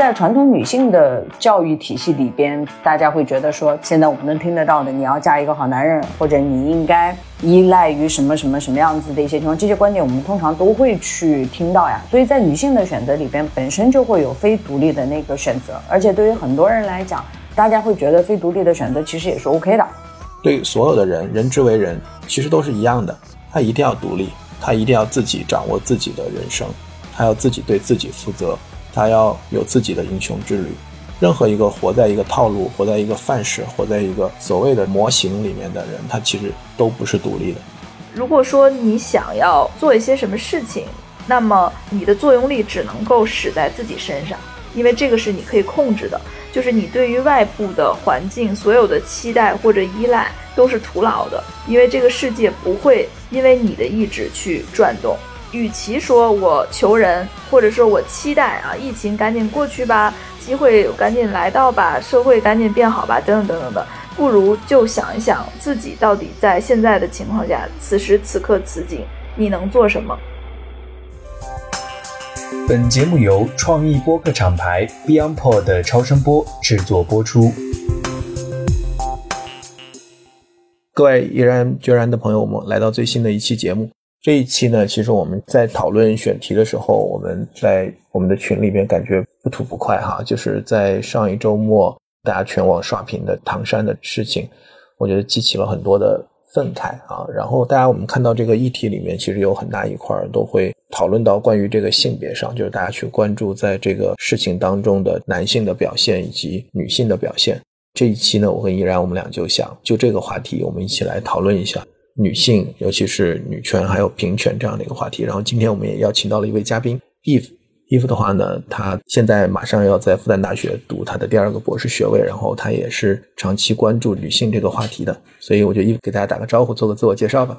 在传统女性的教育体系里边，大家会觉得说，现在我们能听得到的，你要嫁一个好男人，或者你应该依赖于什么什么什么样子的一些情况，这些观点我们通常都会去听到呀。所以在女性的选择里边，本身就会有非独立的那个选择，而且对于很多人来讲，大家会觉得非独立的选择其实也是 OK 的。对所有的人，人之为人，其实都是一样的，他一定要独立，他一定要自己掌握自己的人生。他要自己对自己负责，他要有自己的英雄之旅。任何一个活在一个套路、活在一个范式、活在一个所谓的模型里面的人，他其实都不是独立的。如果说你想要做一些什么事情，那么你的作用力只能够使在自己身上，因为这个是你可以控制的。就是你对于外部的环境所有的期待或者依赖都是徒劳的，因为这个世界不会因为你的意志去转动。与其说我求人，或者说我期待啊，疫情赶紧过去吧，机会赶紧来到吧，社会赶紧变好吧，等等等等的，不如就想一想自己到底在现在的情况下，此时此刻此景，你能做什么？本节目由创意播客厂牌 BeyondPod 的超声波制作播出。各位毅然决然的朋友们，来到最新的一期节目。这一期呢，其实我们在讨论选题的时候，我们在我们的群里边感觉不吐不快哈，就是在上一周末大家全网刷屏的唐山的事情，我觉得激起了很多的愤慨啊。然后大家我们看到这个议题里面，其实有很大一块都会讨论到关于这个性别上，就是大家去关注在这个事情当中的男性的表现以及女性的表现。这一期呢，我跟依然我们俩就想就这个话题，我们一起来讨论一下。女性，尤其是女权还有平权这样的一个话题。然后今天我们也邀请到了一位嘉宾，Eve，Eve 的话呢，她现在马上要在复旦大学读她的第二个博士学位，然后她也是长期关注女性这个话题的。所以我就 Eve 给大家打个招呼，做个自我介绍吧。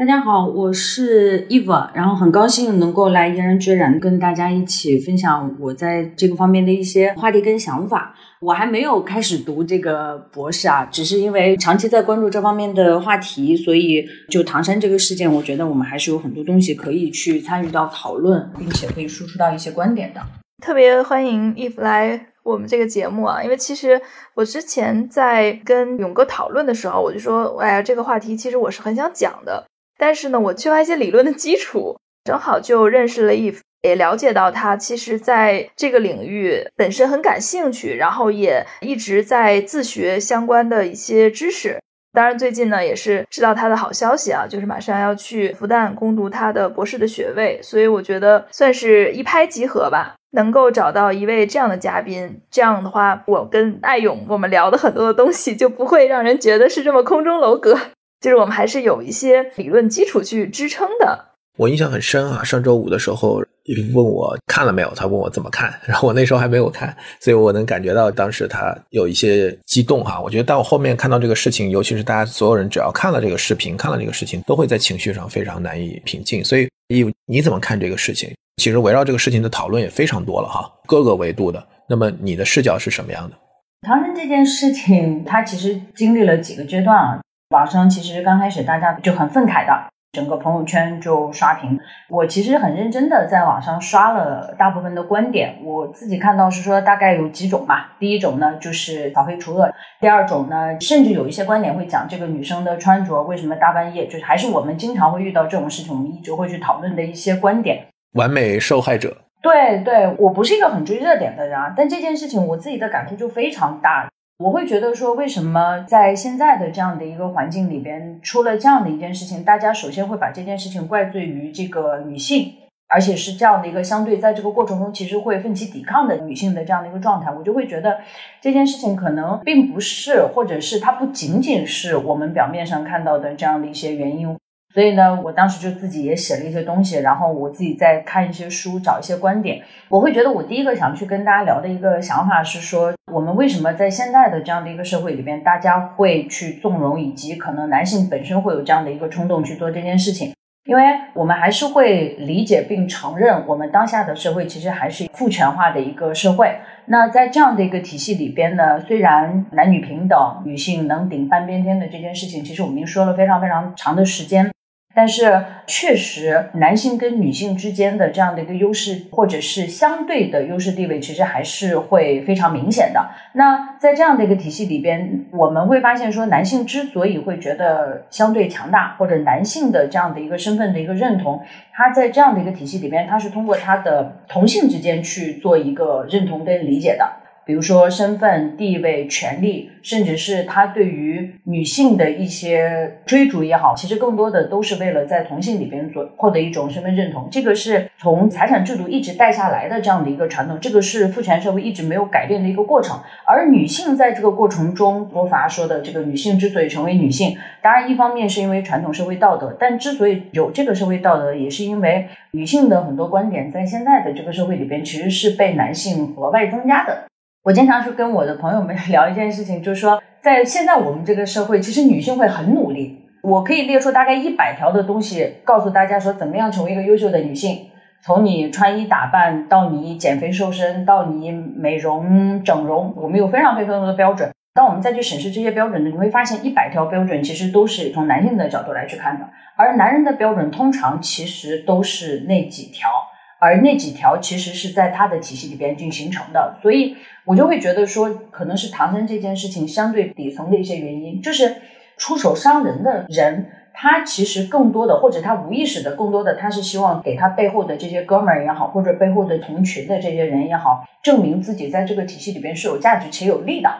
大家好，我是 Eve，然后很高兴能够来毅然决然跟大家一起分享我在这个方面的一些话题跟想法。我还没有开始读这个博士啊，只是因为长期在关注这方面的话题，所以就唐山这个事件，我觉得我们还是有很多东西可以去参与到讨论，并且可以输出到一些观点的。特别欢迎 Eve 来我们这个节目啊，因为其实我之前在跟勇哥讨论的时候，我就说，哎呀，这个话题其实我是很想讲的。但是呢，我缺乏一些理论的基础，正好就认识了 Eve，也了解到他其实在这个领域本身很感兴趣，然后也一直在自学相关的一些知识。当然，最近呢也是知道他的好消息啊，就是马上要去复旦攻读他的博士的学位。所以我觉得算是一拍即合吧，能够找到一位这样的嘉宾，这样的话，我跟艾勇我们聊的很多的东西就不会让人觉得是这么空中楼阁。就是我们还是有一些理论基础去支撑的。我印象很深啊，上周五的时候，问我看了没有，他问我怎么看，然后我那时候还没有看，所以我能感觉到当时他有一些激动哈。我觉得到后面看到这个事情，尤其是大家所有人只要看了这个视频，看了这个事情，都会在情绪上非常难以平静。所以，你你怎么看这个事情？其实围绕这个事情的讨论也非常多了哈，各个维度的。那么你的视角是什么样的？唐山这件事情，它其实经历了几个阶段啊。网上其实刚开始大家就很愤慨的，整个朋友圈就刷屏。我其实很认真的在网上刷了大部分的观点，我自己看到是说大概有几种吧。第一种呢就是扫黑除恶，第二种呢甚至有一些观点会讲这个女生的穿着为什么大半夜，就是还是我们经常会遇到这种事情，我们一直会去讨论的一些观点。完美受害者。对对，我不是一个很追热点的人，啊，但这件事情我自己的感触就非常大。我会觉得说，为什么在现在的这样的一个环境里边出了这样的一件事情，大家首先会把这件事情怪罪于这个女性，而且是这样的一个相对在这个过程中其实会奋起抵抗的女性的这样的一个状态，我就会觉得这件事情可能并不是，或者是它不仅仅是我们表面上看到的这样的一些原因。所以呢，我当时就自己也写了一些东西，然后我自己在看一些书，找一些观点。我会觉得，我第一个想去跟大家聊的一个想法是说，我们为什么在现在的这样的一个社会里边，大家会去纵容，以及可能男性本身会有这样的一个冲动去做这件事情？因为我们还是会理解并承认，我们当下的社会其实还是父权化的一个社会。那在这样的一个体系里边呢，虽然男女平等、女性能顶半边天的这件事情，其实我们已经说了非常非常长的时间。但是确实，男性跟女性之间的这样的一个优势，或者是相对的优势地位，其实还是会非常明显的。那在这样的一个体系里边，我们会发现说，男性之所以会觉得相对强大，或者男性的这样的一个身份的一个认同，他在这样的一个体系里边，他是通过他的同性之间去做一个认同跟理解的。比如说身份、地位、权利，甚至是他对于女性的一些追逐也好，其实更多的都是为了在同性里边做获得一种身份认同。这个是从财产制度一直带下来的这样的一个传统，这个是父权社会一直没有改变的一个过程。而女性在这个过程中，罗法说的这个女性之所以成为女性，当然一方面是因为传统社会道德，但之所以有这个社会道德，也是因为女性的很多观点在现在的这个社会里边其实是被男性额外增加的。我经常是跟我的朋友们 聊一件事情，就是说，在现在我们这个社会，其实女性会很努力。我可以列出大概一百条的东西，告诉大家说，怎么样成为一个优秀的女性。从你穿衣打扮到你减肥瘦身，到你美容整容，我们有非常非常多的标准。当我们再去审视这些标准呢，你会发现一百条标准其实都是从男性的角度来去看的，而男人的标准通常其实都是那几条。而那几条其实是在他的体系里边进行形成的，所以我就会觉得说，可能是唐僧这件事情相对底层的一些原因，就是出手伤人的人，他其实更多的或者他无意识的，更多的他是希望给他背后的这些哥们儿也好，或者背后的同群的这些人也好，证明自己在这个体系里边是有价值且有利的。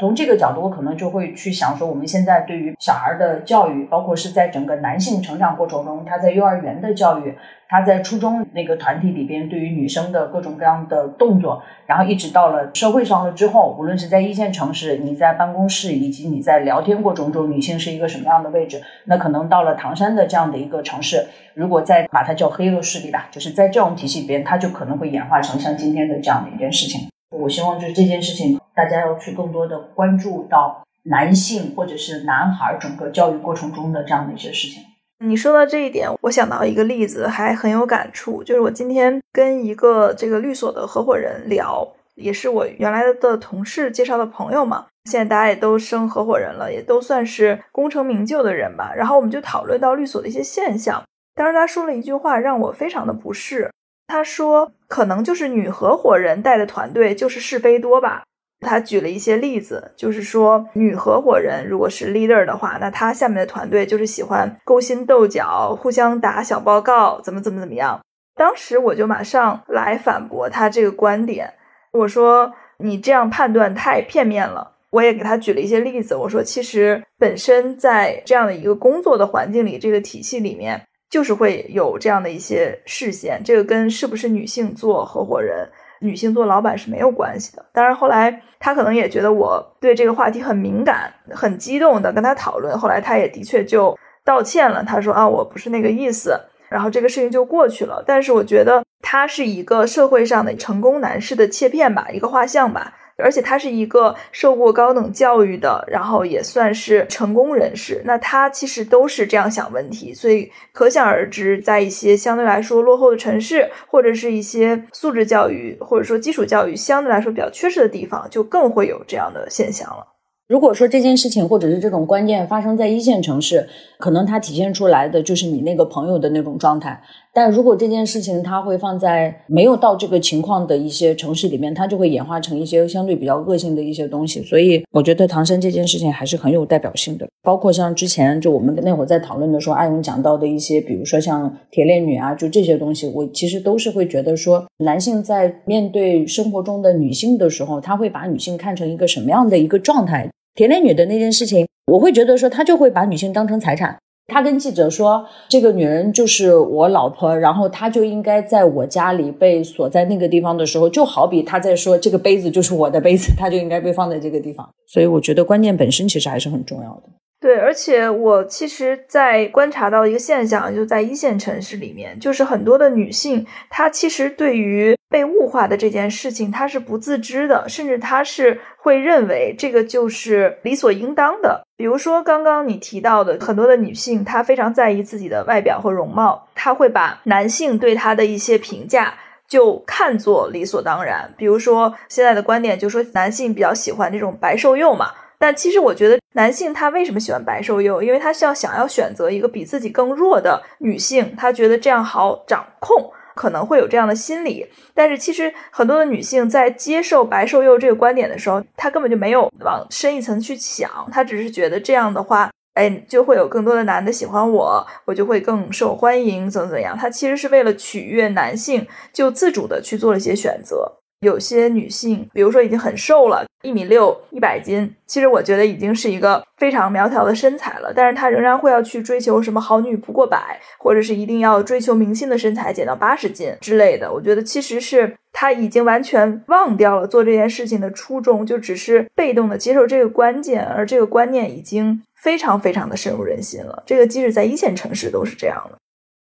从这个角度，我可能就会去想说，我们现在对于小孩的教育，包括是在整个男性成长过程中，他在幼儿园的教育，他在初中那个团体里边对于女生的各种各样的动作，然后一直到了社会上了之后，无论是在一线城市，你在办公室，以及你在聊天过程中，女性是一个什么样的位置？那可能到了唐山的这样的一个城市，如果再把它叫黑恶势力吧，就是在这种体系里边，它就可能会演化成像今天的这样的一件事情。我希望就是这件事情，大家要去更多的关注到男性或者是男孩整个教育过程中的这样的一些事情。你说到这一点，我想到一个例子，还很有感触。就是我今天跟一个这个律所的合伙人聊，也是我原来的同事介绍的朋友嘛。现在大家也都升合伙人了，也都算是功成名就的人吧。然后我们就讨论到律所的一些现象。当时他说了一句话，让我非常的不适。他说：“可能就是女合伙人带的团队就是是非多吧。”他举了一些例子，就是说女合伙人如果是 leader 的话，那他下面的团队就是喜欢勾心斗角、互相打小报告，怎么怎么怎么样。当时我就马上来反驳他这个观点，我说：“你这样判断太片面了。”我也给他举了一些例子，我说：“其实本身在这样的一个工作的环境里，这个体系里面。”就是会有这样的一些视线，这个跟是不是女性做合伙人、女性做老板是没有关系的。当然，后来他可能也觉得我对这个话题很敏感、很激动的跟他讨论，后来他也的确就道歉了。他说啊，我不是那个意思，然后这个事情就过去了。但是我觉得他是一个社会上的成功男士的切片吧，一个画像吧。而且他是一个受过高等教育的，然后也算是成功人士。那他其实都是这样想问题，所以可想而知，在一些相对来说落后的城市，或者是一些素质教育或者说基础教育相对来说比较缺失的地方，就更会有这样的现象了。如果说这件事情或者是这种关键发生在一线城市，可能它体现出来的就是你那个朋友的那种状态。但如果这件事情它会放在没有到这个情况的一些城市里面，它就会演化成一些相对比较恶性的一些东西。所以我觉得唐山这件事情还是很有代表性的。包括像之前就我们那会儿在讨论的时候，阿勇讲到的一些，比如说像铁链女啊，就这些东西，我其实都是会觉得说，男性在面对生活中的女性的时候，他会把女性看成一个什么样的一个状态？铁链女的那件事情，我会觉得说，他就会把女性当成财产。他跟记者说，这个女人就是我老婆，然后她就应该在我家里被锁在那个地方的时候，就好比他在说这个杯子就是我的杯子，他就应该被放在这个地方。所以我觉得观念本身其实还是很重要的。对，而且我其实，在观察到一个现象，就在一线城市里面，就是很多的女性，她其实对于被物化的这件事情，她是不自知的，甚至她是会认为这个就是理所应当的。比如说刚刚你提到的，很多的女性，她非常在意自己的外表和容貌，她会把男性对她的一些评价就看作理所当然。比如说现在的观点，就说男性比较喜欢这种白瘦幼嘛。但其实我觉得男性他为什么喜欢白瘦幼？因为他是要想要选择一个比自己更弱的女性，他觉得这样好掌控，可能会有这样的心理。但是其实很多的女性在接受白瘦幼这个观点的时候，她根本就没有往深一层去想，她只是觉得这样的话。哎，就会有更多的男的喜欢我，我就会更受欢迎，怎么怎么样？她其实是为了取悦男性，就自主的去做了一些选择。有些女性，比如说已经很瘦了，一米六，一百斤，其实我觉得已经是一个非常苗条的身材了。但是她仍然会要去追求什么好女不过百，或者是一定要追求明星的身材，减到八十斤之类的。我觉得其实是她已经完全忘掉了做这件事情的初衷，就只是被动的接受这个关键，而这个观念已经非常非常的深入人心了。这个即使在一线城市都是这样的。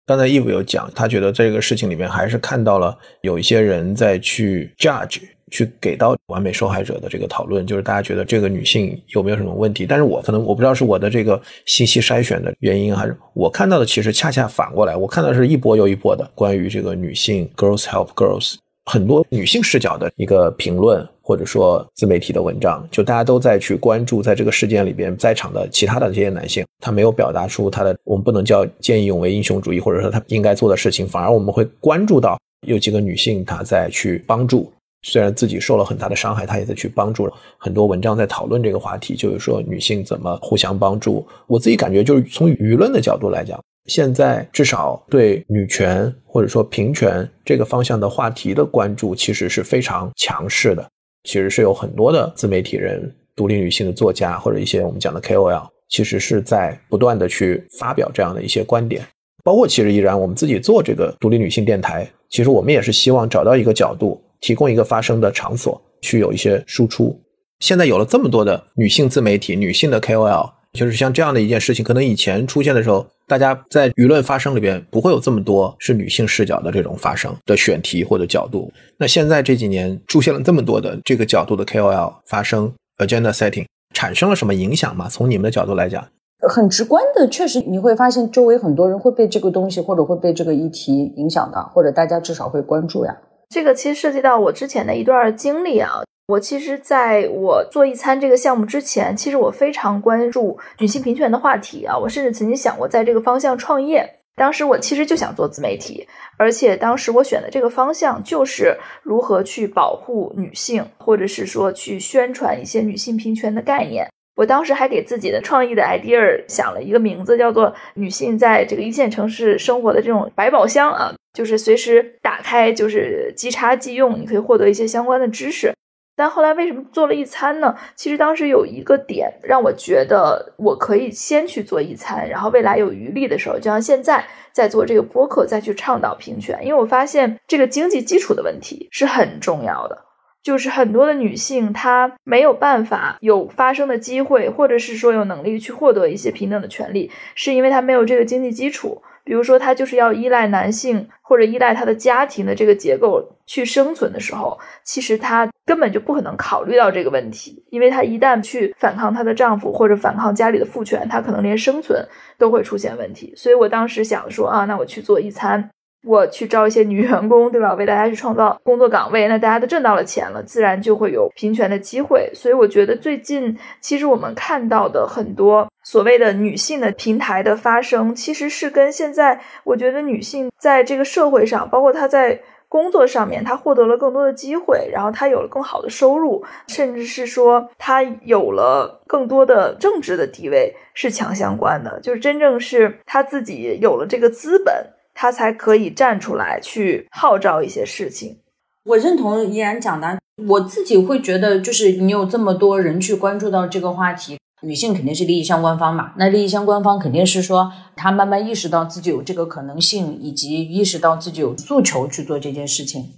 刚才 Eve 有讲，他觉得这个事情里面还是看到了有一些人在去 judge，去给到完美受害者的这个讨论，就是大家觉得这个女性有没有什么问题？但是我可能我不知道是我的这个信息筛选的原因，还是我看到的其实恰恰反过来，我看到是一波又一波的关于这个女性 girls help girls。很多女性视角的一个评论，或者说自媒体的文章，就大家都在去关注，在这个事件里边在场的其他的这些男性，他没有表达出他的，我们不能叫见义勇为英雄主义，或者说他应该做的事情，反而我们会关注到有几个女性，她在去帮助，虽然自己受了很大的伤害，她也在去帮助。很多文章在讨论这个话题，就是说女性怎么互相帮助。我自己感觉，就是从舆论的角度来讲。现在至少对女权或者说平权这个方向的话题的关注，其实是非常强势的。其实是有很多的自媒体人、独立女性的作家或者一些我们讲的 KOL，其实是在不断的去发表这样的一些观点。包括其实依然我们自己做这个独立女性电台，其实我们也是希望找到一个角度，提供一个发声的场所，去有一些输出。现在有了这么多的女性自媒体、女性的 KOL。就是像这样的一件事情，可能以前出现的时候，大家在舆论发声里边不会有这么多是女性视角的这种发声的选题或者角度。那现在这几年出现了这么多的这个角度的 KOL 发声 agenda setting，产生了什么影响吗？从你们的角度来讲，很直观的，确实你会发现周围很多人会被这个东西或者会被这个议题影响的，或者大家至少会关注呀。这个其实涉及到我之前的一段经历啊。我其实在我做一餐这个项目之前，其实我非常关注女性平权的话题啊。我甚至曾经想过在这个方向创业。当时我其实就想做自媒体，而且当时我选的这个方向就是如何去保护女性，或者是说去宣传一些女性平权的概念。我当时还给自己的创意的 idea 想了一个名字，叫做“女性在这个一线城市生活的这种百宝箱”啊，就是随时打开就是即插即用，你可以获得一些相关的知识。但后来为什么做了一餐呢？其实当时有一个点让我觉得我可以先去做一餐，然后未来有余力的时候，就像现在在做这个播客，再去倡导平权。因为我发现这个经济基础的问题是很重要的，就是很多的女性她没有办法有发声的机会，或者是说有能力去获得一些平等的权利，是因为她没有这个经济基础。比如说，她就是要依赖男性或者依赖她的家庭的这个结构去生存的时候，其实她根本就不可能考虑到这个问题，因为她一旦去反抗她的丈夫或者反抗家里的父权，她可能连生存都会出现问题。所以我当时想说啊，那我去做一餐。我去招一些女员工，对吧？为大家去创造工作岗位，那大家都挣到了钱了，自然就会有平权的机会。所以我觉得最近，其实我们看到的很多所谓的女性的平台的发生，其实是跟现在我觉得女性在这个社会上，包括她在工作上面，她获得了更多的机会，然后她有了更好的收入，甚至是说她有了更多的政治的地位，是强相关的。就是真正是她自己有了这个资本。他才可以站出来去号召一些事情。我认同依然讲的，我自己会觉得，就是你有这么多人去关注到这个话题，女性肯定是利益相关方嘛。那利益相关方肯定是说，她慢慢意识到自己有这个可能性，以及意识到自己有诉求去做这件事情。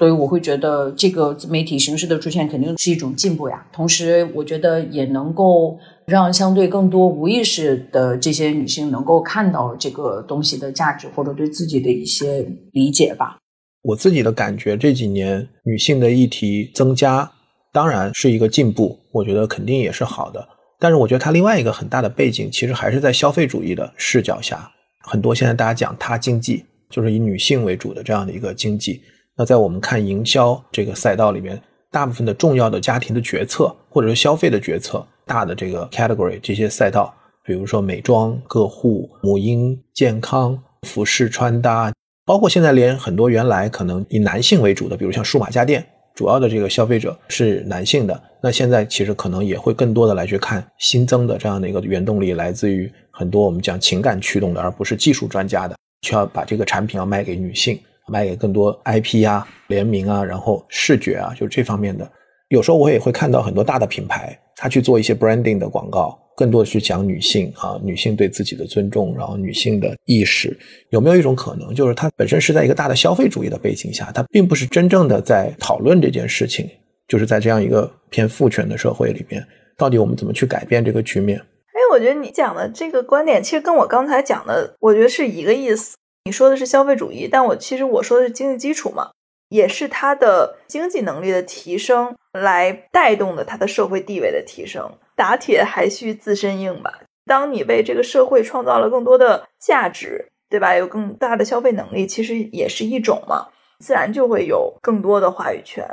所以我会觉得，这个自媒体形式的出现肯定是一种进步呀。同时，我觉得也能够。让相对更多无意识的这些女性能够看到这个东西的价值，或者对自己的一些理解吧。我自己的感觉，这几年女性的议题增加，当然是一个进步，我觉得肯定也是好的。但是我觉得它另外一个很大的背景，其实还是在消费主义的视角下，很多现在大家讲她经济，就是以女性为主的这样的一个经济。那在我们看营销这个赛道里面，大部分的重要的家庭的决策，或者是消费的决策。大的这个 category 这些赛道，比如说美妆、个护、母婴、健康、服饰穿搭，包括现在连很多原来可能以男性为主的，比如像数码家电，主要的这个消费者是男性的，那现在其实可能也会更多的来去看新增的这样的一个原动力，来自于很多我们讲情感驱动的，而不是技术专家的，需要把这个产品要卖给女性。卖给更多 IP 啊、联名啊，然后视觉啊，就这方面的。有时候我也会看到很多大的品牌，他去做一些 branding 的广告，更多的去讲女性啊，女性对自己的尊重，然后女性的意识。有没有一种可能，就是它本身是在一个大的消费主义的背景下，它并不是真正的在讨论这件事情，就是在这样一个偏父权的社会里面，到底我们怎么去改变这个局面？哎，我觉得你讲的这个观点，其实跟我刚才讲的，我觉得是一个意思。你说的是消费主义，但我其实我说的是经济基础嘛，也是他的经济能力的提升来带动的他的社会地位的提升。打铁还需自身硬吧？当你为这个社会创造了更多的价值，对吧？有更大的消费能力，其实也是一种嘛，自然就会有更多的话语权。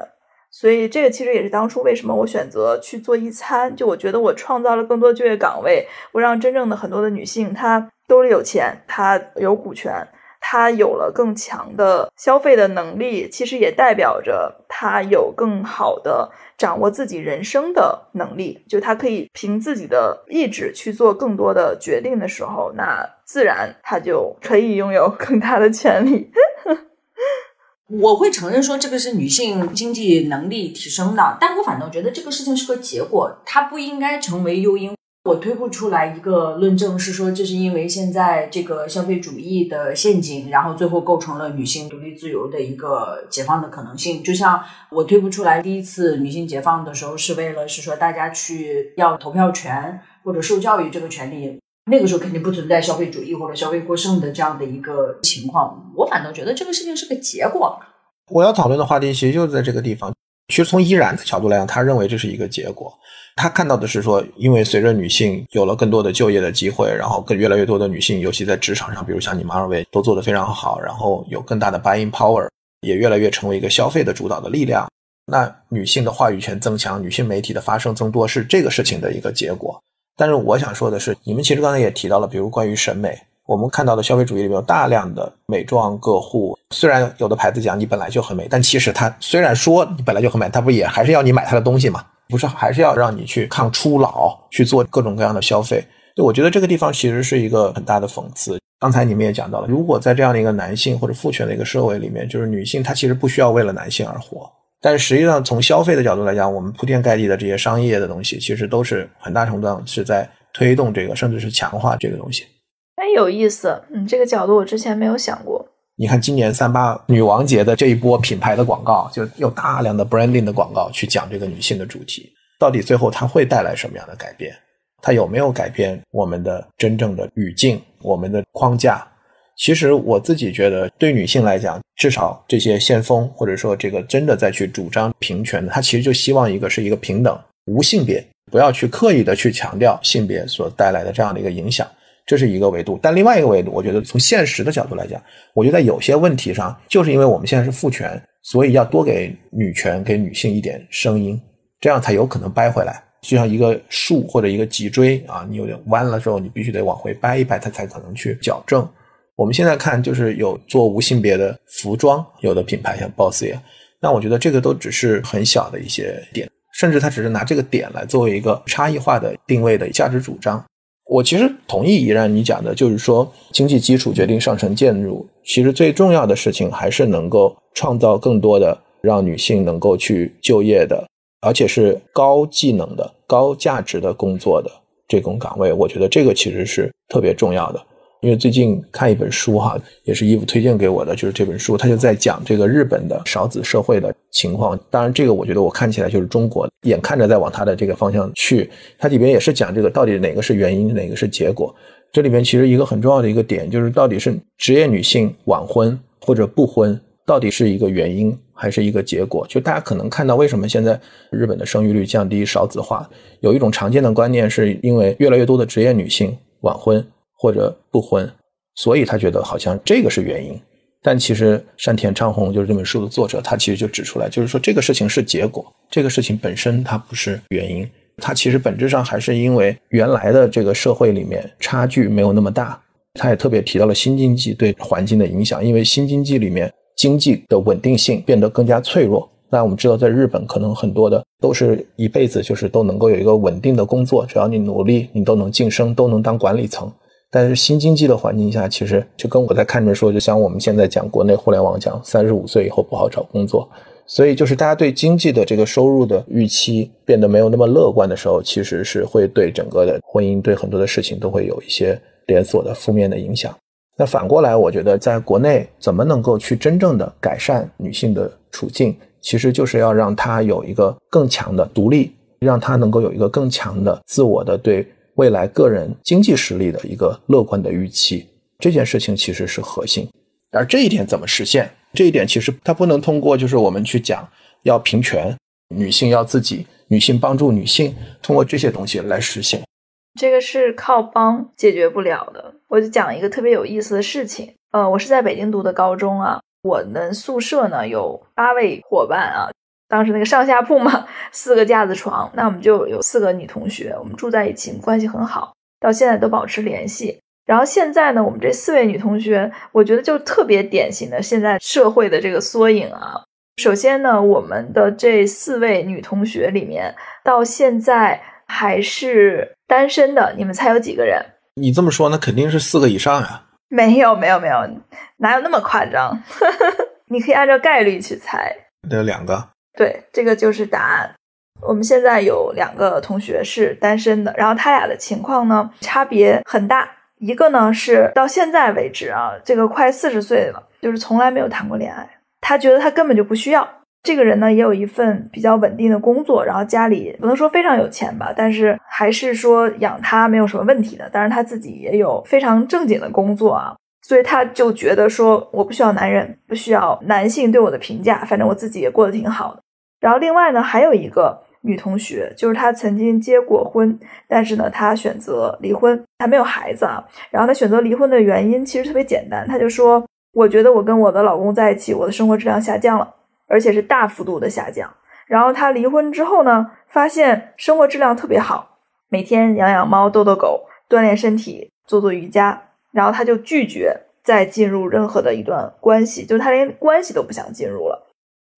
所以这个其实也是当初为什么我选择去做一餐，就我觉得我创造了更多就业岗位，我让真正的很多的女性她兜里有钱，她有股权。他有了更强的消费的能力，其实也代表着他有更好的掌握自己人生的能力。就他可以凭自己的意志去做更多的决定的时候，那自然他就可以拥有更大的权利。我会承认说这个是女性经济能力提升的，但我反倒觉得这个事情是个结果，它不应该成为诱因。我推不出来一个论证，是说这是因为现在这个消费主义的陷阱，然后最后构成了女性独立自由的一个解放的可能性。就像我推不出来第一次女性解放的时候是为了是说大家去要投票权或者受教育这个权利，那个时候肯定不存在消费主义或者消费过剩的这样的一个情况。我反倒觉得这个事情是个结果。我要讨论的话题其实就在这个地方。其实从依然的角度来讲，他认为这是一个结果。他看到的是说，因为随着女性有了更多的就业的机会，然后更越来越多的女性，尤其在职场上，比如像你们二位都做得非常好，然后有更大的 buying power，也越来越成为一个消费的主导的力量。那女性的话语权增强，女性媒体的发声增多，是这个事情的一个结果。但是我想说的是，你们其实刚才也提到了，比如关于审美，我们看到的消费主义里面有大量的美妆个护，虽然有的牌子讲你本来就很美，但其实它虽然说你本来就很美，它不也还是要你买它的东西吗？不是，还是要让你去抗初老，去做各种各样的消费。就我觉得这个地方其实是一个很大的讽刺。刚才你们也讲到了，如果在这样的一个男性或者父权的一个社会里面，就是女性她其实不需要为了男性而活。但是实际上从消费的角度来讲，我们铺天盖地的这些商业的东西，其实都是很大程度上是在推动这个，甚至是强化这个东西。哎，有意思，嗯，这个角度我之前没有想过。你看，今年三八女王节的这一波品牌的广告，就有大量的 branding 的广告去讲这个女性的主题。到底最后它会带来什么样的改变？它有没有改变我们的真正的语境、我们的框架？其实我自己觉得，对女性来讲，至少这些先锋或者说这个真的在去主张平权的，他其实就希望一个是一个平等、无性别，不要去刻意的去强调性别所带来的这样的一个影响。这是一个维度，但另外一个维度，我觉得从现实的角度来讲，我觉得在有些问题上，就是因为我们现在是父权，所以要多给女权、给女性一点声音，这样才有可能掰回来。就像一个树或者一个脊椎啊，你有点弯了之后，你必须得往回掰一掰，它才可能去矫正。我们现在看，就是有做无性别的服装，有的品牌像 Bossy，那我觉得这个都只是很小的一些点，甚至他只是拿这个点来作为一个差异化的定位的价值主张。我其实同意依然你讲的，就是说经济基础决定上层建筑。其实最重要的事情还是能够创造更多的让女性能够去就业的，而且是高技能的、高价值的工作的这种岗位。我觉得这个其实是特别重要的。因为最近看一本书哈，也是衣服推荐给我的，就是这本书，他就在讲这个日本的少子社会的情况。当然，这个我觉得我看起来就是中国，眼看着在往他的这个方向去。它里边也是讲这个到底哪个是原因，哪个是结果。这里边其实一个很重要的一个点就是，到底是职业女性晚婚或者不婚，到底是一个原因还是一个结果？就大家可能看到为什么现在日本的生育率降低、少子化，有一种常见的观念是因为越来越多的职业女性晚婚。或者不婚，所以他觉得好像这个是原因，但其实山田昌宏就是这本书的作者，他其实就指出来，就是说这个事情是结果，这个事情本身它不是原因，它其实本质上还是因为原来的这个社会里面差距没有那么大。他也特别提到了新经济对环境的影响，因为新经济里面经济的稳定性变得更加脆弱。那我们知道，在日本可能很多的都是一辈子就是都能够有一个稳定的工作，只要你努力，你都能晋升，都能当管理层。但是新经济的环境下，其实就跟我在看着说，就像我们现在讲国内互联网讲，三十五岁以后不好找工作，所以就是大家对经济的这个收入的预期变得没有那么乐观的时候，其实是会对整个的婚姻，对很多的事情都会有一些连锁的负面的影响。那反过来，我觉得在国内怎么能够去真正的改善女性的处境，其实就是要让她有一个更强的独立，让她能够有一个更强的自我的对。未来个人经济实力的一个乐观的预期，这件事情其实是核心。而这一点怎么实现？这一点其实它不能通过就是我们去讲要平权，女性要自己，女性帮助女性，通过这些东西来实现。这个是靠帮解决不了的。我就讲一个特别有意思的事情。呃，我是在北京读的高中啊，我们宿舍呢有八位伙伴啊。当时那个上下铺嘛，四个架子床，那我们就有四个女同学，我们住在一起，关系很好，到现在都保持联系。然后现在呢，我们这四位女同学，我觉得就特别典型的现在社会的这个缩影啊。首先呢，我们的这四位女同学里面，到现在还是单身的，你们猜有几个人？你这么说，那肯定是四个以上呀。没有，没有，没有，哪有那么夸张？你可以按照概率去猜。有两个。对，这个就是答案。我们现在有两个同学是单身的，然后他俩的情况呢差别很大。一个呢是到现在为止啊，这个快四十岁了，就是从来没有谈过恋爱。他觉得他根本就不需要。这个人呢也有一份比较稳定的工作，然后家里不能说非常有钱吧，但是还是说养他没有什么问题的。当然他自己也有非常正经的工作啊。所以他就觉得说，我不需要男人，不需要男性对我的评价，反正我自己也过得挺好的。然后另外呢，还有一个女同学，就是她曾经结过婚，但是呢，她选择离婚，她没有孩子啊。然后她选择离婚的原因其实特别简单，她就说：“我觉得我跟我的老公在一起，我的生活质量下降了，而且是大幅度的下降。”然后她离婚之后呢，发现生活质量特别好，每天养养猫、逗逗狗、锻炼身体、做做瑜伽。然后她就拒绝再进入任何的一段关系，就她连关系都不想进入了。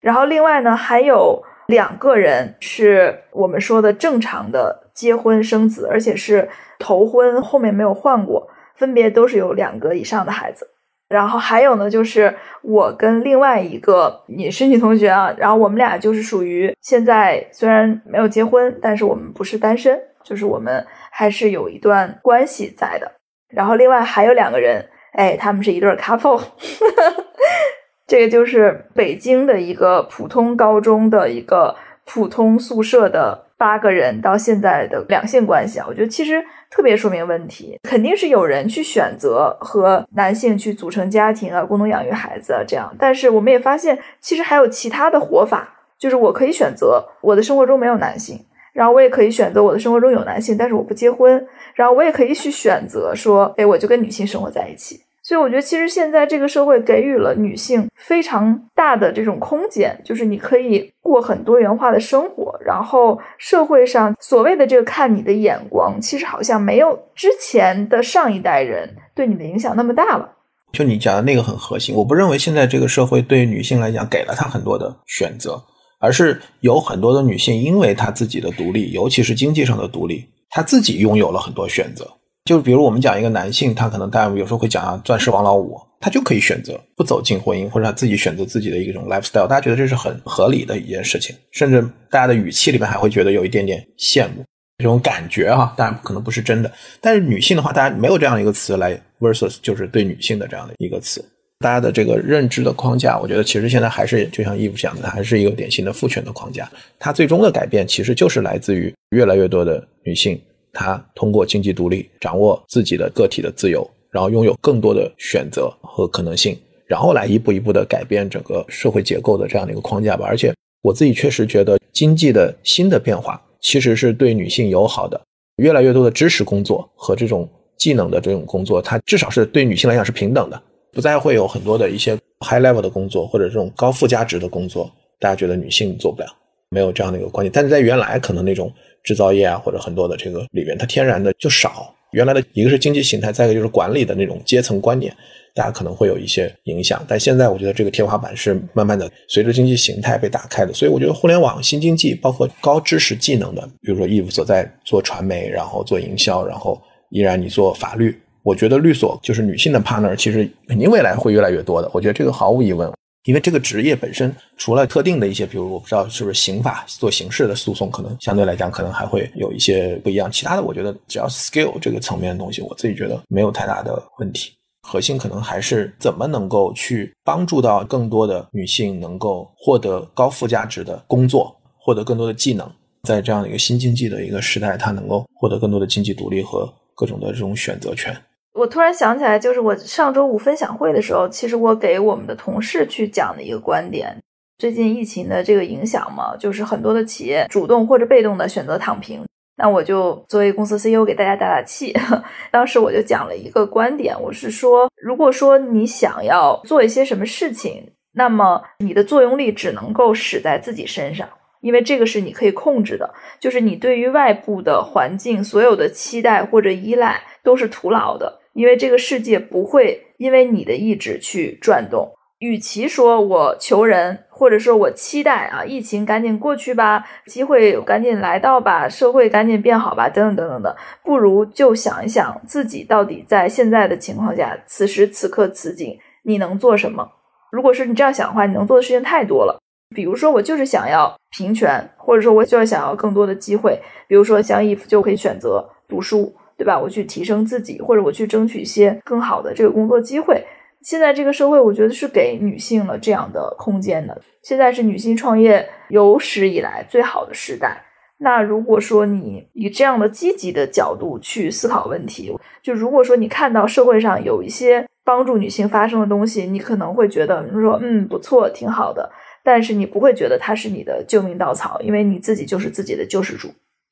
然后另外呢，还有两个人是我们说的正常的结婚生子，而且是头婚，后面没有换过，分别都是有两个以上的孩子。然后还有呢，就是我跟另外一个也是女同学啊，然后我们俩就是属于现在虽然没有结婚，但是我们不是单身，就是我们还是有一段关系在的。然后另外还有两个人，哎，他们是一对 couple。这个就是北京的一个普通高中的一个普通宿舍的八个人到现在的两性关系啊，我觉得其实特别说明问题，肯定是有人去选择和男性去组成家庭啊，共同养育孩子啊这样。但是我们也发现，其实还有其他的活法，就是我可以选择我的生活中没有男性，然后我也可以选择我的生活中有男性，但是我不结婚，然后我也可以去选择说，哎，我就跟女性生活在一起。所以我觉得，其实现在这个社会给予了女性非常大的这种空间，就是你可以过很多元化的生活。然后社会上所谓的这个看你的眼光，其实好像没有之前的上一代人对你的影响那么大了。就你讲的那个很核心，我不认为现在这个社会对女性来讲给了她很多的选择，而是有很多的女性因为她自己的独立，尤其是经济上的独立，她自己拥有了很多选择。就比如我们讲一个男性，他可能大家有时候会讲啊，钻石王老五，他就可以选择不走进婚姻，或者他自己选择自己的一种 lifestyle，大家觉得这是很合理的一件事情，甚至大家的语气里面还会觉得有一点点羡慕这种感觉哈，当然可能不是真的。但是女性的话，大家没有这样一个词来 versus，就是对女性的这样的一个词，大家的这个认知的框架，我觉得其实现在还是就像义父讲的，还是一个典型的父权的框架。它最终的改变其实就是来自于越来越多的女性。他通过经济独立，掌握自己的个体的自由，然后拥有更多的选择和可能性，然后来一步一步的改变整个社会结构的这样的一个框架吧。而且我自己确实觉得，经济的新的变化其实是对女性友好的。越来越多的知识工作和这种技能的这种工作，它至少是对女性来讲是平等的，不再会有很多的一些 high level 的工作或者这种高附加值的工作，大家觉得女性做不了。没有这样的一个观念，但是在原来可能那种制造业啊，或者很多的这个里边，它天然的就少。原来的一个是经济形态，再一个就是管理的那种阶层观念，大家可能会有一些影响。但现在我觉得这个天花板是慢慢的随着经济形态被打开的，所以我觉得互联网新经济，包括高知识技能的，比如说 Eve 所在做传媒，然后做营销，然后依然你做法律，我觉得律所就是女性的 partner，其实肯定未来会越来越多的。我觉得这个毫无疑问。因为这个职业本身，除了特定的一些，比如我不知道是不是刑法做刑事的诉讼，可能相对来讲可能还会有一些不一样。其他的，我觉得只要 skill 这个层面的东西，我自己觉得没有太大的问题。核心可能还是怎么能够去帮助到更多的女性能够获得高附加值的工作，获得更多的技能，在这样的一个新经济的一个时代，她能够获得更多的经济独立和各种的这种选择权。我突然想起来，就是我上周五分享会的时候，其实我给我们的同事去讲的一个观点。最近疫情的这个影响嘛，就是很多的企业主动或者被动的选择躺平。那我就作为公司 CEO 给大家打打气。当时我就讲了一个观点，我是说，如果说你想要做一些什么事情，那么你的作用力只能够使在自己身上，因为这个是你可以控制的。就是你对于外部的环境所有的期待或者依赖都是徒劳的。因为这个世界不会因为你的意志去转动。与其说我求人，或者说我期待啊，疫情赶紧过去吧，机会赶紧来到吧，社会赶紧变好吧，等等等等的，不如就想一想自己到底在现在的情况下，此时此刻此景，你能做什么？如果是你这样想的话，你能做的事情太多了。比如说，我就是想要平权，或者说我就是想要更多的机会。比如说，像 if 就可以选择读书。对吧？我去提升自己，或者我去争取一些更好的这个工作机会。现在这个社会，我觉得是给女性了这样的空间的。现在是女性创业有史以来最好的时代。那如果说你以这样的积极的角度去思考问题，就如果说你看到社会上有一些帮助女性发生的东西，你可能会觉得说，嗯，不错，挺好的。但是你不会觉得它是你的救命稻草，因为你自己就是自己的救世主。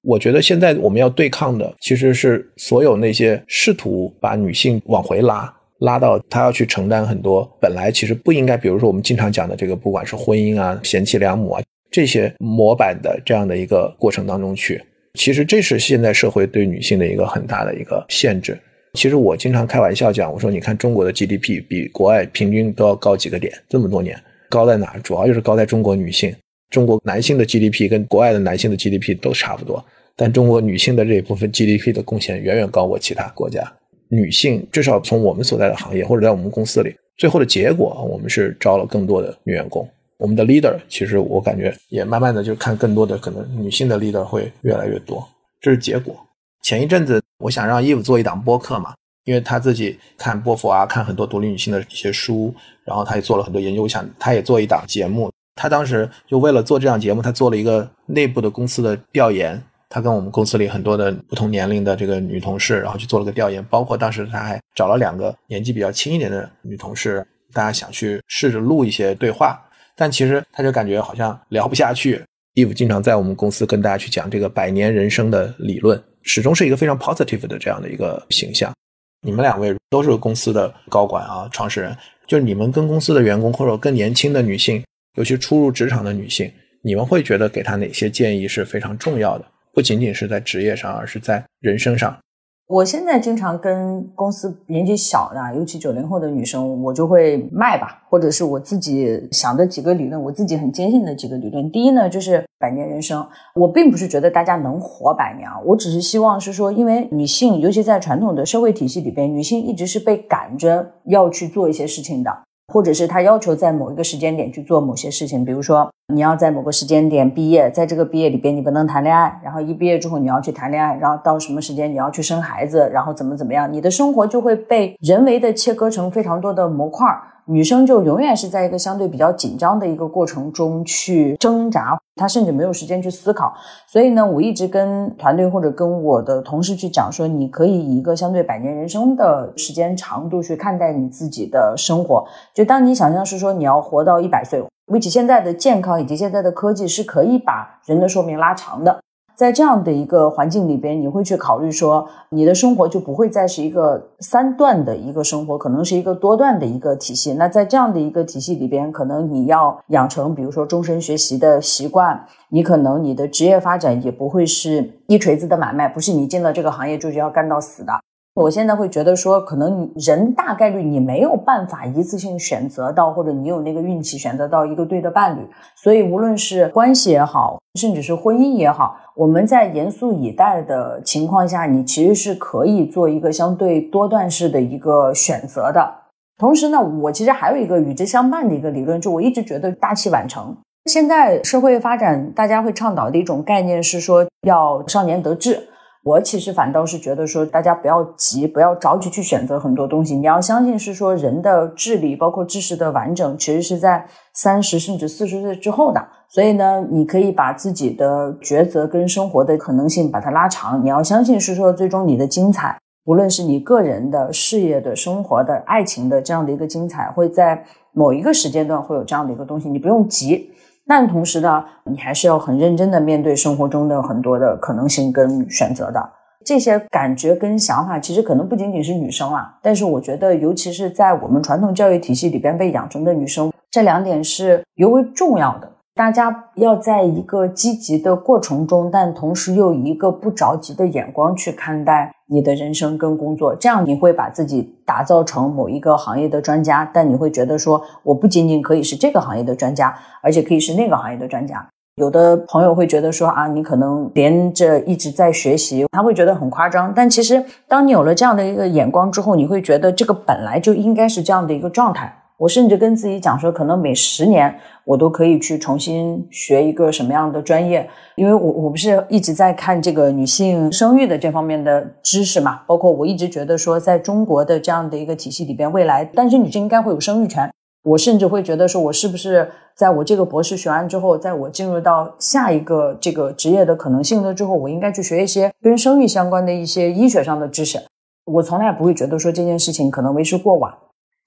我觉得现在我们要对抗的，其实是所有那些试图把女性往回拉，拉到她要去承担很多本来其实不应该，比如说我们经常讲的这个，不管是婚姻啊、贤妻良母啊这些模板的这样的一个过程当中去。其实这是现在社会对女性的一个很大的一个限制。其实我经常开玩笑讲，我说你看中国的 GDP 比国外平均都要高几个点，这么多年高在哪？主要就是高在中国女性，中国男性的 GDP 跟国外的男性的 GDP 都差不多。但中国女性的这一部分 GDP 的贡献远远高过其他国家。女性至少从我们所在的行业或者在我们公司里，最后的结果，我们是招了更多的女员工。我们的 leader 其实我感觉也慢慢的就看更多的可能女性的 leader 会越来越多，这是结果。前一阵子我想让 Eve 做一档播客嘛，因为他自己看波伏啊，看很多独立女性的一些书，然后他也做了很多研究，我想他也做一档节目。他当时就为了做这档节目，他做了一个内部的公司的调研。他跟我们公司里很多的不同年龄的这个女同事，然后去做了个调研，包括当时他还找了两个年纪比较轻一点的女同事，大家想去试着录一些对话，但其实他就感觉好像聊不下去。Eve 经常在我们公司跟大家去讲这个百年人生的理论，始终是一个非常 positive 的这样的一个形象。你们两位都是公司的高管啊，创始人，就是你们跟公司的员工或者更年轻的女性，尤其初入职场的女性，你们会觉得给她哪些建议是非常重要的？不仅仅是在职业上，而是在人生上。我现在经常跟公司年纪小的，尤其九零后的女生，我就会卖吧，或者是我自己想的几个理论，我自己很坚信的几个理论。第一呢，就是百年人生。我并不是觉得大家能活百年啊，我只是希望是说，因为女性，尤其在传统的社会体系里边，女性一直是被赶着要去做一些事情的。或者是他要求在某一个时间点去做某些事情，比如说你要在某个时间点毕业，在这个毕业里边你不能谈恋爱，然后一毕业之后你要去谈恋爱，然后到什么时间你要去生孩子，然后怎么怎么样，你的生活就会被人为的切割成非常多的模块。女生就永远是在一个相对比较紧张的一个过程中去挣扎，她甚至没有时间去思考。所以呢，我一直跟团队或者跟我的同事去讲说，你可以以一个相对百年人生的时间长度去看待你自己的生活。就当你想象是说你要活到一百岁，比起现在的健康以及现在的科技是可以把人的寿命拉长的。在这样的一个环境里边，你会去考虑说，你的生活就不会再是一个三段的一个生活，可能是一个多段的一个体系。那在这样的一个体系里边，可能你要养成，比如说终身学习的习惯，你可能你的职业发展也不会是一锤子的买卖，不是你进了这个行业就是要干到死的。我现在会觉得说，可能人大概率你没有办法一次性选择到，或者你有那个运气选择到一个对的伴侣。所以无论是关系也好，甚至是婚姻也好，我们在严肃以待的情况下，你其实是可以做一个相对多段式的一个选择的。同时呢，我其实还有一个与之相伴的一个理论，就我一直觉得大器晚成。现在社会发展，大家会倡导的一种概念是说要少年得志。我其实反倒是觉得说，大家不要急，不要着急去选择很多东西。你要相信是说，人的智力包括知识的完整，其实是在三十甚至四十岁之后的。所以呢，你可以把自己的抉择跟生活的可能性把它拉长。你要相信是说，最终你的精彩，无论是你个人的、事业的、生活的、爱情的这样的一个精彩，会在某一个时间段会有这样的一个东西。你不用急。但同时呢，你还是要很认真的面对生活中的很多的可能性跟选择的。这些感觉跟想法，其实可能不仅仅是女生啊，但是我觉得，尤其是在我们传统教育体系里边被养成的女生，这两点是尤为重要的。大家要在一个积极的过程中，但同时又一个不着急的眼光去看待你的人生跟工作，这样你会把自己打造成某一个行业的专家。但你会觉得说，我不仅仅可以是这个行业的专家，而且可以是那个行业的专家。有的朋友会觉得说啊，你可能连着一直在学习，他会觉得很夸张。但其实，当你有了这样的一个眼光之后，你会觉得这个本来就应该是这样的一个状态。我甚至跟自己讲说，可能每十年我都可以去重新学一个什么样的专业，因为我我不是一直在看这个女性生育的这方面的知识嘛，包括我一直觉得说，在中国的这样的一个体系里边，未来单身女性应该会有生育权。我甚至会觉得说，我是不是在我这个博士学完之后，在我进入到下一个这个职业的可能性了之后，我应该去学一些跟生育相关的一些医学上的知识。我从来不会觉得说这件事情可能为时过晚。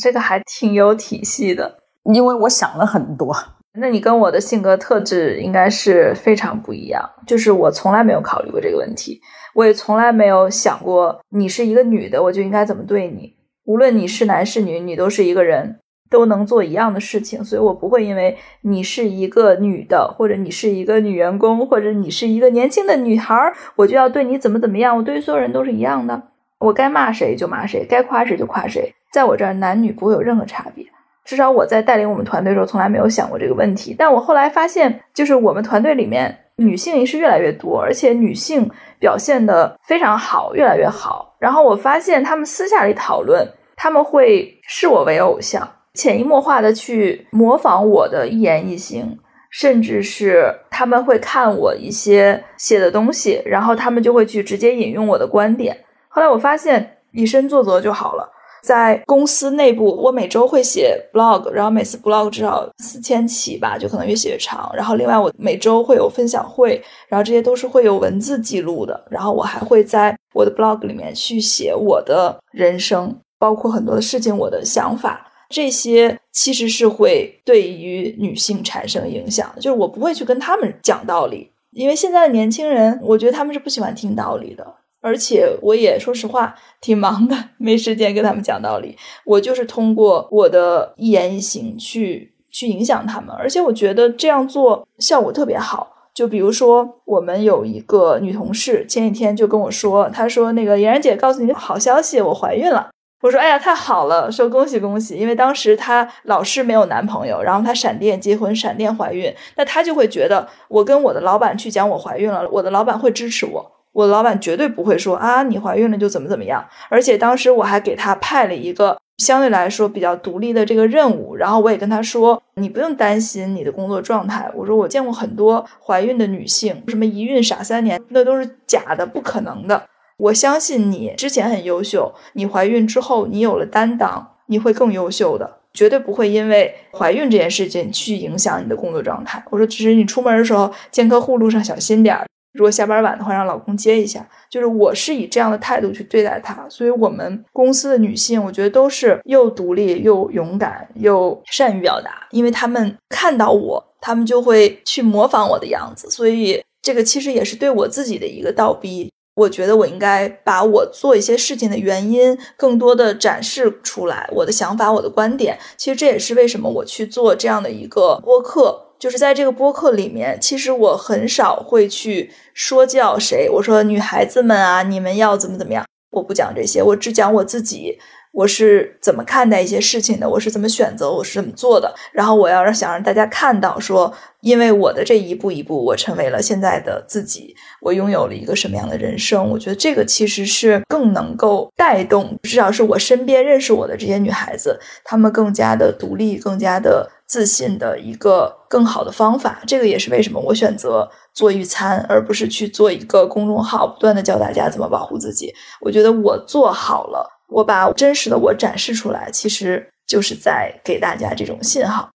这个还挺有体系的，因为我想了很多。那你跟我的性格特质应该是非常不一样，就是我从来没有考虑过这个问题，我也从来没有想过你是一个女的，我就应该怎么对你。无论你是男是女，你都是一个人，都能做一样的事情，所以我不会因为你是一个女的，或者你是一个女员工，或者你是一个年轻的女孩，我就要对你怎么怎么样。我对于所有人都是一样的，我该骂谁就骂谁，该夸谁就夸谁。在我这儿，男女不会有任何差别。至少我在带领我们团队的时候，从来没有想过这个问题。但我后来发现，就是我们团队里面女性是越来越多，而且女性表现的非常好，越来越好。然后我发现，他们私下里讨论，他们会视我为偶像，潜移默化的去模仿我的一言一行，甚至是他们会看我一些写的东西，然后他们就会去直接引用我的观点。后来我发现。以身作则就好了。在公司内部，我每周会写 blog，然后每次 blog 至少四千起吧，就可能越写越长。然后另外我每周会有分享会，然后这些都是会有文字记录的。然后我还会在我的 blog 里面去写我的人生，包括很多的事情，我的想法。这些其实是会对于女性产生影响，就是我不会去跟他们讲道理，因为现在的年轻人，我觉得他们是不喜欢听道理的。而且我也说实话挺忙的，没时间跟他们讲道理。我就是通过我的一言一行去去影响他们，而且我觉得这样做效果特别好。就比如说，我们有一个女同事，前几天就跟我说，她说那个妍然姐告诉你好消息，我怀孕了。我说哎呀太好了，说恭喜恭喜，因为当时她老是没有男朋友，然后她闪电结婚，闪电怀孕，那她就会觉得我跟我的老板去讲我怀孕了，我的老板会支持我。我老板绝对不会说啊，你怀孕了就怎么怎么样。而且当时我还给他派了一个相对来说比较独立的这个任务，然后我也跟他说，你不用担心你的工作状态。我说我见过很多怀孕的女性，什么一孕傻三年，那都是假的，不可能的。我相信你之前很优秀，你怀孕之后你有了担当，你会更优秀的，绝对不会因为怀孕这件事情去影响你的工作状态。我说只是你出门的时候见客户路上小心点儿。如果下班晚的话，让老公接一下。就是我是以这样的态度去对待他，所以我们公司的女性，我觉得都是又独立又勇敢又善于表达，因为他们看到我，他们就会去模仿我的样子。所以这个其实也是对我自己的一个倒逼。我觉得我应该把我做一些事情的原因更多的展示出来，我的想法，我的观点。其实这也是为什么我去做这样的一个播客。就是在这个播客里面，其实我很少会去说教谁。我说女孩子们啊，你们要怎么怎么样，我不讲这些，我只讲我自己。我是怎么看待一些事情的？我是怎么选择？我是怎么做的？然后我要让想让大家看到，说因为我的这一步一步，我成为了现在的自己，我拥有了一个什么样的人生？我觉得这个其实是更能够带动，至少是我身边认识我的这些女孩子，她们更加的独立、更加的自信的一个更好的方法。这个也是为什么我选择做预餐，而不是去做一个公众号，不断的教大家怎么保护自己。我觉得我做好了。我把真实的我展示出来，其实就是在给大家这种信号。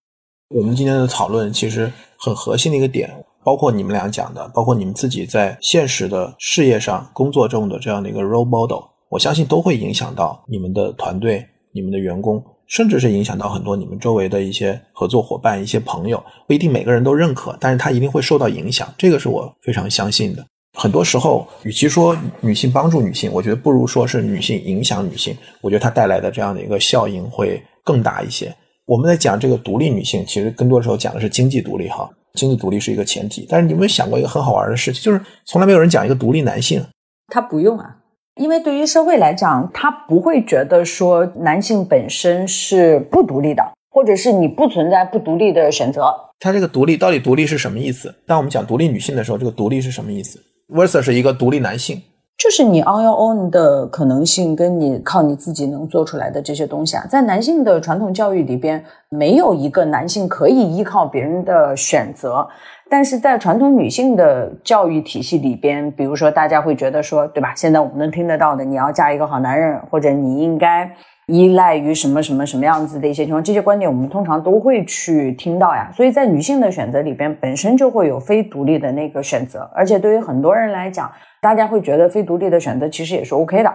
我们今天的讨论其实很核心的一个点，包括你们俩讲的，包括你们自己在现实的事业上、工作中的这样的一个 role model，我相信都会影响到你们的团队、你们的员工，甚至是影响到很多你们周围的一些合作伙伴、一些朋友。不一定每个人都认可，但是他一定会受到影响，这个是我非常相信的。很多时候，与其说女性帮助女性，我觉得不如说是女性影响女性。我觉得它带来的这样的一个效应会更大一些。我们在讲这个独立女性，其实更多的时候讲的是经济独立，哈，经济独立是一个前提。但是你有没有想过一个很好玩的事情，就是从来没有人讲一个独立男性。他不用啊，因为对于社会来讲，他不会觉得说男性本身是不独立的，或者是你不存在不独立的选择。他这个独立到底独立是什么意思？当我们讲独立女性的时候，这个独立是什么意思？Versa 是一个独立男性，就是你 on your own 的可能性，跟你靠你自己能做出来的这些东西啊，在男性的传统教育里边，没有一个男性可以依靠别人的选择，但是在传统女性的教育体系里边，比如说大家会觉得说，对吧？现在我们能听得到的，你要嫁一个好男人，或者你应该。依赖于什么什么什么样子的一些情况，这些观点我们通常都会去听到呀。所以在女性的选择里边，本身就会有非独立的那个选择，而且对于很多人来讲，大家会觉得非独立的选择其实也是 OK 的。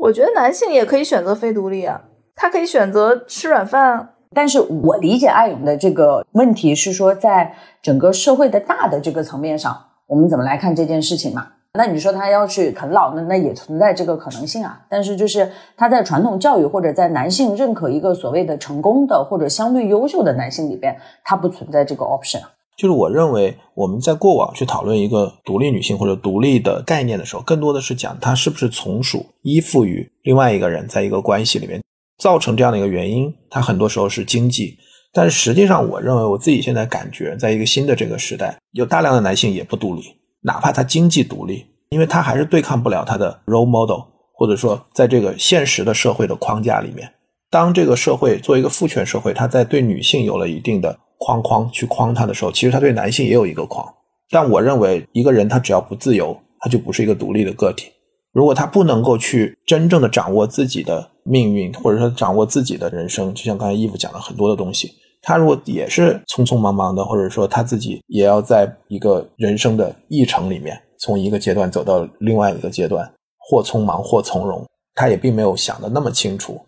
我觉得男性也可以选择非独立啊，他可以选择吃软饭。但是我理解艾勇的这个问题是说，在整个社会的大的这个层面上，我们怎么来看这件事情嘛？那你说他要去啃老，那那也存在这个可能性啊。但是就是他在传统教育或者在男性认可一个所谓的成功的或者相对优秀的男性里边，他不存在这个 option。就是我认为我们在过往去讨论一个独立女性或者独立的概念的时候，更多的是讲她是不是从属依附于另外一个人，在一个关系里面造成这样的一个原因。它很多时候是经济，但实际上我认为我自己现在感觉，在一个新的这个时代，有大量的男性也不独立。哪怕他经济独立，因为他还是对抗不了他的 role model，或者说在这个现实的社会的框架里面，当这个社会做一个父权社会，他在对女性有了一定的框框去框他的时候，其实他对男性也有一个框。但我认为，一个人他只要不自由，他就不是一个独立的个体。如果他不能够去真正的掌握自己的命运，或者说掌握自己的人生，就像刚才义父讲了很多的东西。他如果也是匆匆忙忙的，或者说他自己也要在一个人生的议程里面，从一个阶段走到另外一个阶段，或匆忙或从容，他也并没有想的那么清楚。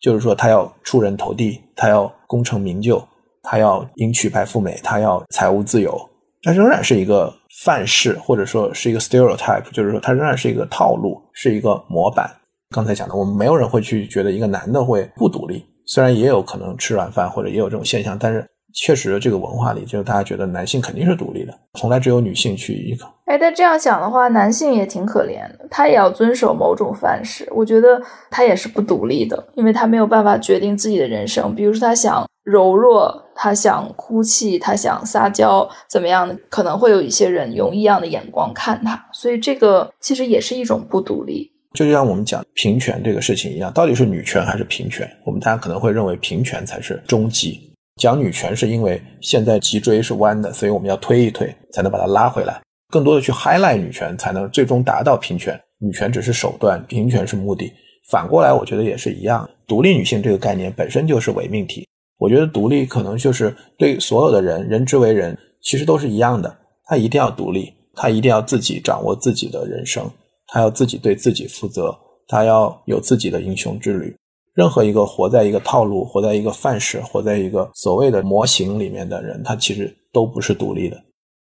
就是说，他要出人头地，他要功成名就，他要迎娶白富美，他要财务自由，他仍然是一个范式，或者说是一个 stereotype，就是说他仍然是一个套路，是一个模板。刚才讲的，我们没有人会去觉得一个男的会不独立。虽然也有可能吃软饭，或者也有这种现象，但是确实这个文化里，就是大家觉得男性肯定是独立的，从来只有女性去依靠。哎，但这样想的话，男性也挺可怜的，他也要遵守某种范式。我觉得他也是不独立的，因为他没有办法决定自己的人生。比如说，他想柔弱，他想哭泣，他想撒娇，怎么样的，可能会有一些人用异样的眼光看他。所以，这个其实也是一种不独立。就像我们讲平权这个事情一样，到底是女权还是平权？我们大家可能会认为平权才是终极。讲女权是因为现在脊椎是弯的，所以我们要推一推才能把它拉回来。更多的去 highlight 女权，才能最终达到平权。女权只是手段，平权是目的。反过来，我觉得也是一样。独立女性这个概念本身就是伪命题。我觉得独立可能就是对所有的人，人之为人，其实都是一样的。她一定要独立，她一定要自己掌握自己的人生。他要自己对自己负责，他要有自己的英雄之旅。任何一个活在一个套路、活在一个范式、活在一个所谓的模型里面的人，他其实都不是独立的。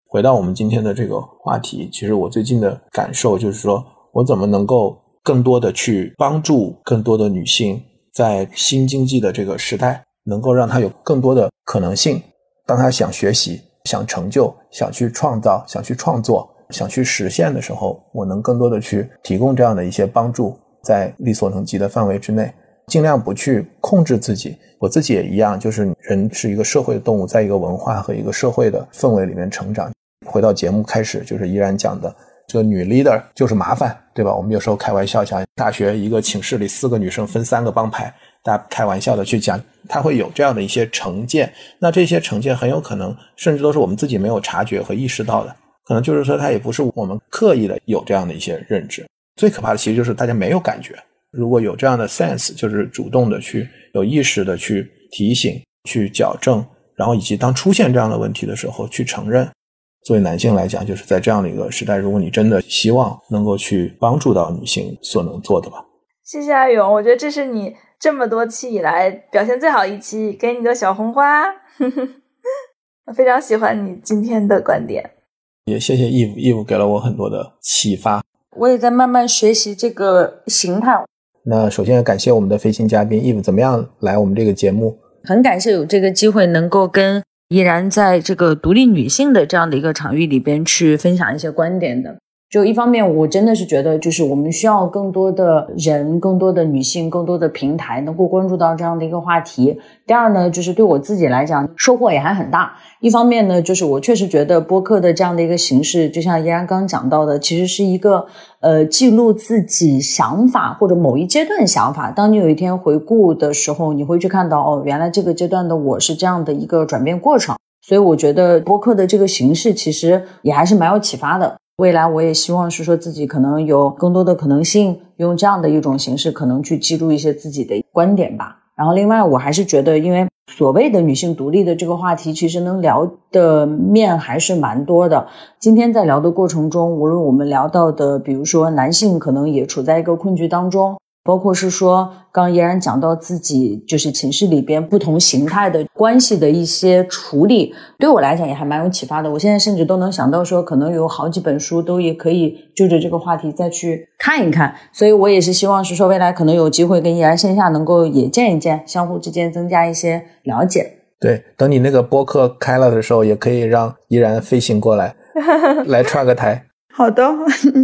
回到我们今天的这个话题，其实我最近的感受就是说，我怎么能够更多的去帮助更多的女性，在新经济的这个时代，能够让她有更多的可能性。当她想学习、想成就、想去创造、想去创作、想去实现的时候，我能更多的去提供这样的一些帮助，在力所能及的范围之内，尽量不去控制自己。我自己也一样，就是人是一个社会的动物，在一个文化和一个社会的氛围里面成长。回到节目开始，就是依然讲的这个女 leader 就是麻烦，对吧？我们有时候开玩笑讲，大学一个寝室里四个女生分三个帮派，大家开玩笑的去讲，她会有这样的一些成见。那这些成见很有可能，甚至都是我们自己没有察觉和意识到的，可能就是说，她也不是我们刻意的有这样的一些认知。最可怕的其实就是大家没有感觉。如果有这样的 sense，就是主动的去有意识的去提醒、去矫正，然后以及当出现这样的问题的时候去承认。作为男性来讲，就是在这样的一个时代，如果你真的希望能够去帮助到女性所能做的吧。谢谢阿勇，我觉得这是你这么多期以来表现最好一期，给你个小红花。我非常喜欢你今天的观点，也谢谢 Eve，Eve 给了我很多的启发。我也在慢慢学习这个形态。那首先要感谢我们的飞行嘉宾 Eve，怎么样来我们这个节目？很感谢有这个机会能够跟。依然在这个独立女性的这样的一个场域里边去分享一些观点的。就一方面，我真的是觉得，就是我们需要更多的人、更多的女性、更多的平台能够关注到这样的一个话题。第二呢，就是对我自己来讲，收获也还很大。一方面呢，就是我确实觉得播客的这样的一个形式，就像依然刚讲到的，其实是一个呃记录自己想法或者某一阶段想法。当你有一天回顾的时候，你会去看到哦，原来这个阶段的我是这样的一个转变过程。所以我觉得播客的这个形式其实也还是蛮有启发的。未来我也希望是说自己可能有更多的可能性，用这样的一种形式，可能去记录一些自己的观点吧。然后另外，我还是觉得，因为所谓的女性独立的这个话题，其实能聊的面还是蛮多的。今天在聊的过程中，无论我们聊到的，比如说男性可能也处在一个困局当中。包括是说，刚依然讲到自己就是寝室里边不同形态的关系的一些处理，对我来讲也还蛮有启发的。我现在甚至都能想到说，可能有好几本书都也可以就着这个话题再去看一看。所以我也是希望是说，未来可能有机会跟依然线下能够也见一见，相互之间增加一些了解。对，等你那个播客开了的时候，也可以让依然飞行过来，来串个台。好的，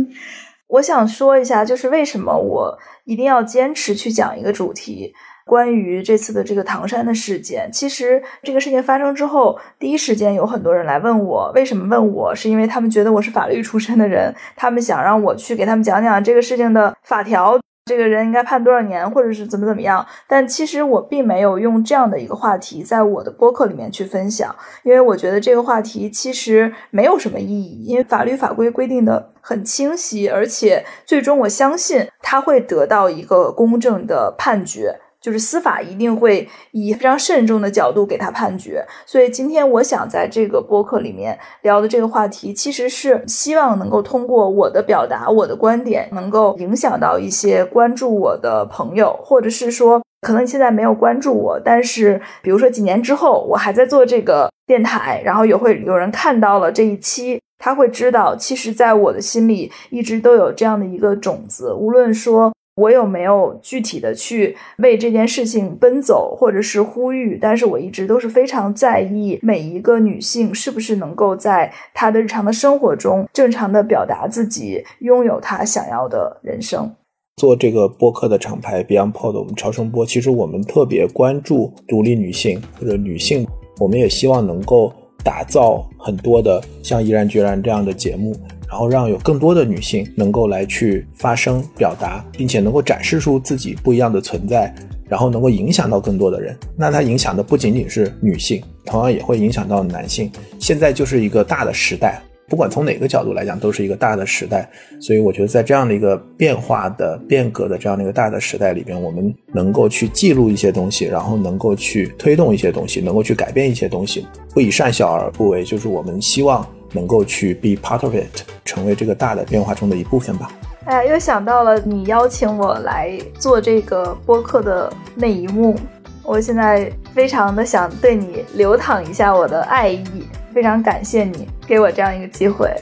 我想说一下，就是为什么我。一定要坚持去讲一个主题，关于这次的这个唐山的事件。其实这个事件发生之后，第一时间有很多人来问我，为什么问我？是因为他们觉得我是法律出身的人，他们想让我去给他们讲讲这个事情的法条。这个人应该判多少年，或者是怎么怎么样？但其实我并没有用这样的一个话题在我的播客里面去分享，因为我觉得这个话题其实没有什么意义，因为法律法规规定的很清晰，而且最终我相信他会得到一个公正的判决。就是司法一定会以非常慎重的角度给他判决，所以今天我想在这个播客里面聊的这个话题，其实是希望能够通过我的表达，我的观点，能够影响到一些关注我的朋友，或者是说可能你现在没有关注我，但是比如说几年之后，我还在做这个电台，然后也会有人看到了这一期，他会知道，其实在我的心里一直都有这样的一个种子，无论说。我有没有具体的去为这件事情奔走，或者是呼吁？但是我一直都是非常在意每一个女性是不是能够在她的日常的生活中正常的表达自己，拥有她想要的人生。做这个播客的厂牌 BeyondPod，我们超声波，其实我们特别关注独立女性或者女性，我们也希望能够打造很多的像毅然决然这样的节目。然后让有更多的女性能够来去发声、表达，并且能够展示出自己不一样的存在，然后能够影响到更多的人。那它影响的不仅仅是女性，同样也会影响到男性。现在就是一个大的时代，不管从哪个角度来讲，都是一个大的时代。所以我觉得，在这样的一个变化的、变革的这样的一个大的时代里边，我们能够去记录一些东西，然后能够去推动一些东西，能够去改变一些东西，不以善小而不为，就是我们希望。能够去 be part of it，成为这个大的变化中的一部分吧。哎呀，又想到了你邀请我来做这个播客的那一幕，我现在非常的想对你流淌一下我的爱意。非常感谢你给我这样一个机会，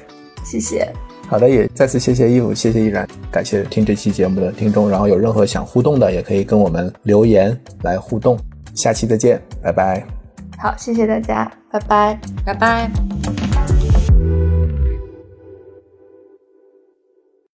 谢谢。好的，也再次谢谢义务，谢谢依然，感谢听这期节目的听众。然后有任何想互动的，也可以跟我们留言来互动。下期再见，拜拜。好，谢谢大家，拜拜，拜拜。